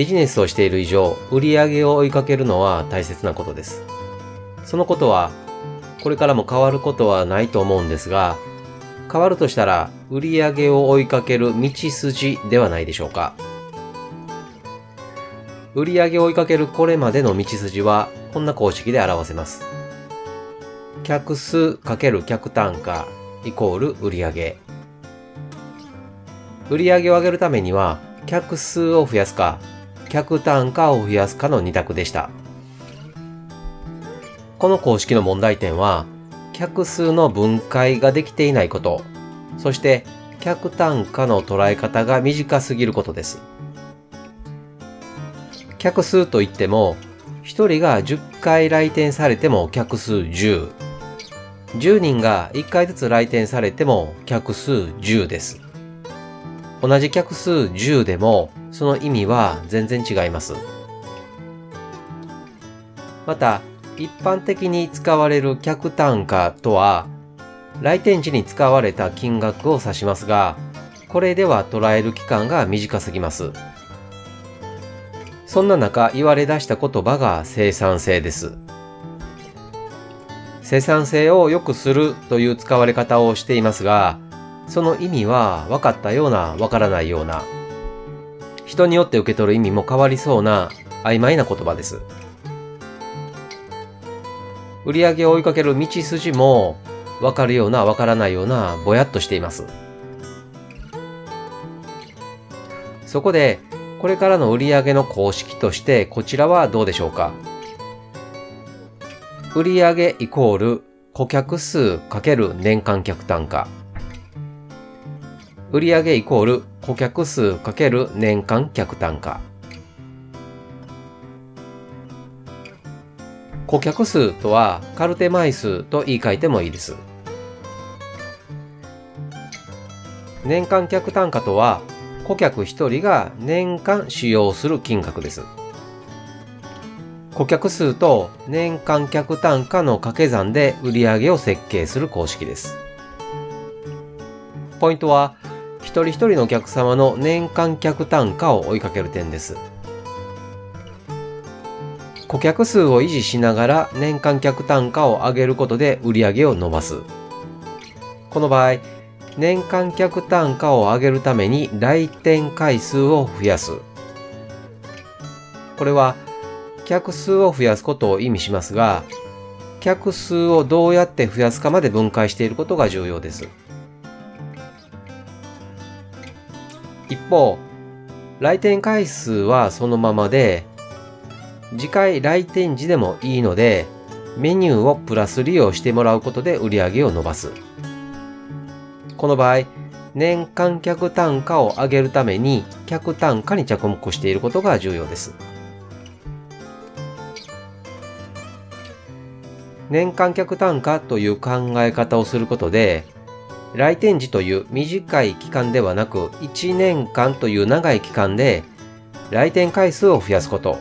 ビジネスをしている以上、売上を追いかけるのは大切なことです。そのことは、これからも変わることはないと思うんですが、変わるとしたら、売り上げを追いかける道筋ではないでしょうか。売り上げを追いかけるこれまでの道筋は、こんな公式で表せます。客数×客単価イコール売上。売上を上げるためには、客数を増やすか、客単価を増やすかの2択でした。この公式の問題点は、客数の分解ができていないこと、そして客単価の捉え方が短すぎることです。客数といっても、1人が10回来店されても客数10。10人が1回ずつ来店されても客数10です。同じ客数10でもその意味は全然違います。また、一般的に使われる客単価とは、来店時に使われた金額を指しますが、これでは捉える期間が短すぎます。そんな中言われ出した言葉が生産性です。生産性を良くするという使われ方をしていますが、その意味は分かったような分からないような人によって受け取る意味も変わりそうな曖昧な言葉です。売上を追いかける道筋もわかるようなわからないようなぼやっとしています。そこでこれからの売上の公式としてこちらはどうでしょうか？売上イコール顧客数かける年間客単価売上イコール顧客数かける年間客単価。顧客数とはカルテ枚数と言い換えてもいいです。年間客単価とは顧客1人が年間使用する金額です。顧客数と年間客単価の掛け算で売り上げを設計する公式です。ポイントは一人一人のお客様の年間客単価を追いかける点です。顧客数を維持しながら年間客単価を上げることで売り上げを伸ばす。この場合、年間客単価を上げるために来店回数を増やす。これは客数を増やすことを意味しますが、客数をどうやって増やすかまで分解していることが重要です。一方、来店回数はそのままで、次回来店時でもいいので、メニューをプラス利用してもらうことで売り上げを伸ばす。この場合、年間客単価を上げるために客単価に着目していることが重要です。年間客単価という考え方をすることで、来店時という短い期間ではなく1年間という長い期間で来店回数を増やすこと、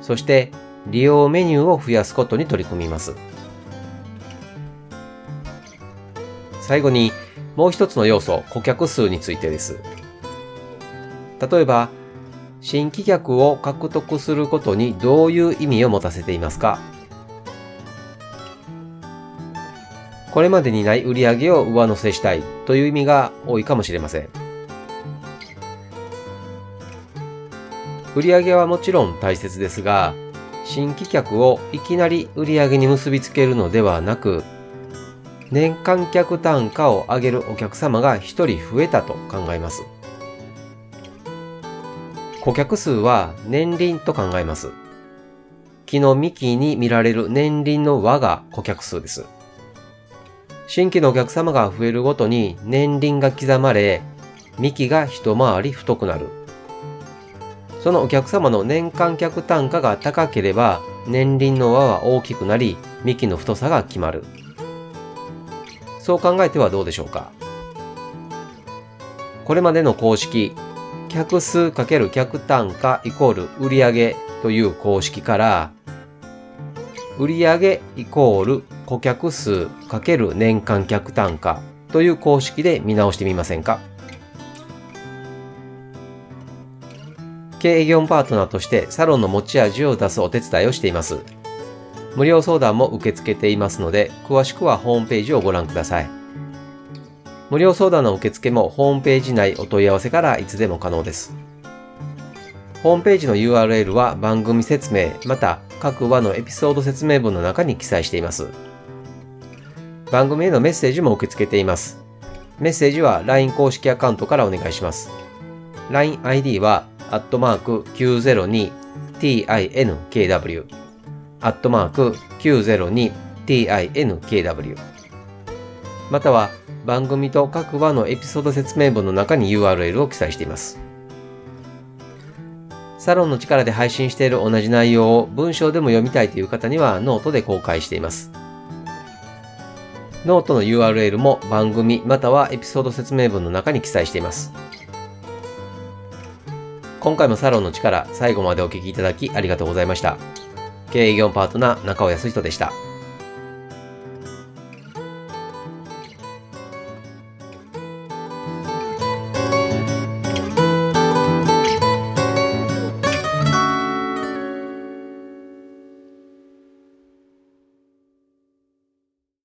そして利用メニューを増やすことに取り組みます。最後にもう一つの要素、顧客数についてです。例えば、新規客を獲得することにどういう意味を持たせていますか？これまでにない売り上げを上乗せしたいという意味が多いかもしれません。売り上げはもちろん大切ですが、新規客をいきなり売り上げに結びつけるのではなく、年間客単価を上げるお客様が1人増えたと考えます。顧客数は年輪と考えます。木の幹に見られる年輪の輪が顧客数です。新規のお客様が増えるごとに年輪が刻まれ、幹が一回り太くなる。そのお客様の年間客単価が高ければ年輪の輪は大きくなり幹の太さが決まるそう考えてはどうでしょうか？これまでの公式客数×客単価イコール売上という公式から売上イコール顧客数×年間客単価という公式で見直してみませんか？経営業パートナーとしてサロンの持ち味を出すお手伝いをしています。無料相談も受け付けていますので、詳しくはホームページをご覧ください。無料相談の受付もホームページ内お問い合わせからいつでも可能です。ホームページの URL は番組説明また各話のエピソード説明文の中に記載しています。番組へのメッセージも受け付けています。メッセージは LINE 公式アカウントからお願いします。LINEID はアットマーク 902tinkw アットマーク 902tinkw または番組と各話のエピソード説明文の中に URL を記載しています。サロンの力で配信している同じ内容を文章でも読みたいという方にはノートで公開しています。ノートの URL も番組またはエピソード説明文の中に記載しています。今回もサロンの力、最後までお聴きいただきありがとうございました。経営業パートナー中尾康人でした。